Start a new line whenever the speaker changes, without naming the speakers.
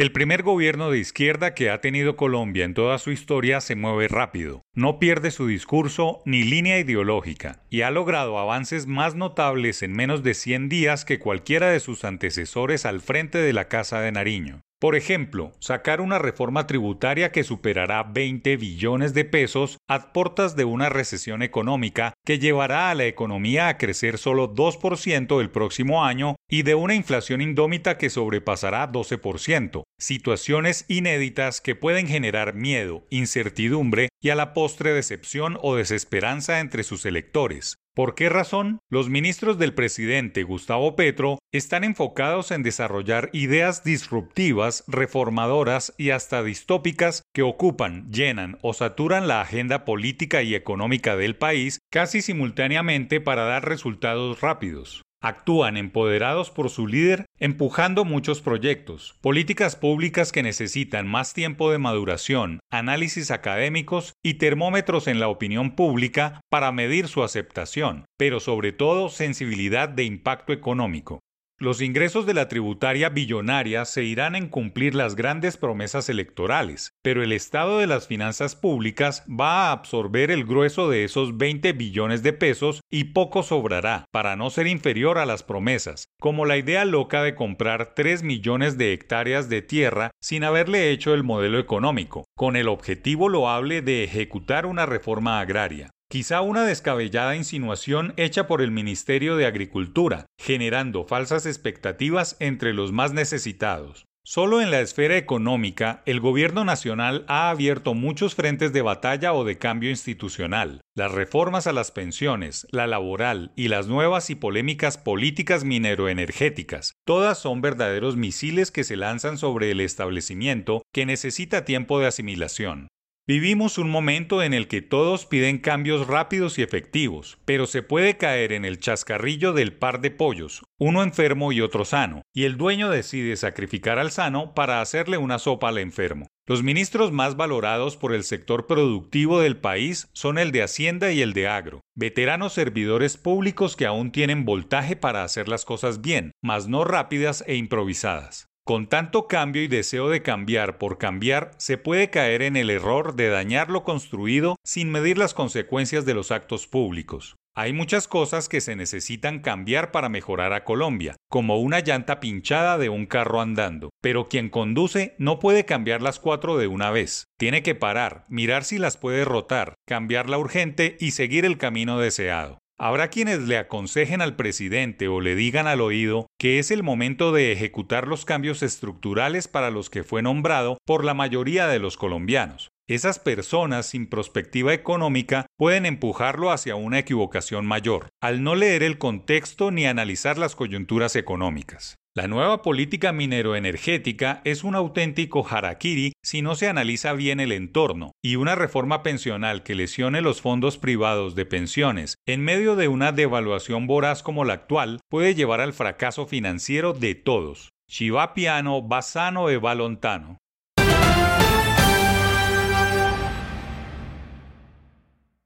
El primer gobierno de izquierda que ha tenido Colombia en toda su historia se mueve rápido, no pierde su discurso ni línea ideológica y ha logrado avances más notables en menos de 100 días que cualquiera de sus antecesores al frente de la Casa de Nariño. Por ejemplo, sacar una reforma tributaria que superará 20 billones de pesos a portas de una recesión económica que llevará a la economía a crecer solo 2% el próximo año y de una inflación indómita que sobrepasará 12%, situaciones inéditas que pueden generar miedo, incertidumbre y a la postre decepción o desesperanza entre sus electores. ¿Por qué razón? Los ministros del presidente Gustavo Petro están enfocados en desarrollar ideas disruptivas, reformadoras y hasta distópicas que ocupan, llenan o saturan la agenda política y económica del país casi simultáneamente para dar resultados rápidos. Actúan empoderados por su líder, empujando muchos proyectos, políticas públicas que necesitan más tiempo de maduración, análisis académicos y termómetros en la opinión pública para medir su aceptación, pero sobre todo sensibilidad de impacto económico. Los ingresos de la tributaria billonaria se irán en cumplir las grandes promesas electorales, pero el estado de las finanzas públicas va a absorber el grueso de esos 20 billones de pesos y poco sobrará, para no ser inferior a las promesas, como la idea loca de comprar 3 millones de hectáreas de tierra sin haberle hecho el modelo económico, con el objetivo loable de ejecutar una reforma agraria. Quizá una descabellada insinuación hecha por el Ministerio de Agricultura, generando falsas expectativas entre los más necesitados. Solo en la esfera económica, el gobierno nacional ha abierto muchos frentes de batalla o de cambio institucional. Las reformas a las pensiones, la laboral y las nuevas y polémicas políticas mineroenergéticas, todas son verdaderos misiles que se lanzan sobre el establecimiento que necesita tiempo de asimilación. Vivimos un momento en el que todos piden cambios rápidos y efectivos, pero se puede caer en el chascarrillo del par de pollos, uno enfermo y otro sano, y el dueño decide sacrificar al sano para hacerle una sopa al enfermo. Los ministros más valorados por el sector productivo del país son el de Hacienda y el de Agro, veteranos servidores públicos que aún tienen voltaje para hacer las cosas bien, mas no rápidas e improvisadas. Con tanto cambio y deseo de cambiar por cambiar, se puede caer en el error de dañar lo construido sin medir las consecuencias de los actos públicos. Hay muchas cosas que se necesitan cambiar para mejorar a Colombia, como una llanta pinchada de un carro andando, pero quien conduce no puede cambiar las cuatro de una vez. Tiene que parar, mirar si las puede rotar, cambiarla urgente y seguir el camino deseado. Habrá quienes le aconsejen al presidente o le digan al oído que es el momento de ejecutar los cambios estructurales para los que fue nombrado por la mayoría de los colombianos. Esas personas sin perspectiva económica pueden empujarlo hacia una equivocación mayor, al no leer el contexto ni analizar las coyunturas económicas. La nueva política mineroenergética es un auténtico harakiri si no se analiza bien el entorno, y una reforma pensional que lesione los fondos privados de pensiones en medio de una devaluación voraz como la actual puede llevar al fracaso financiero de todos. Shiva piano, basano e lontano.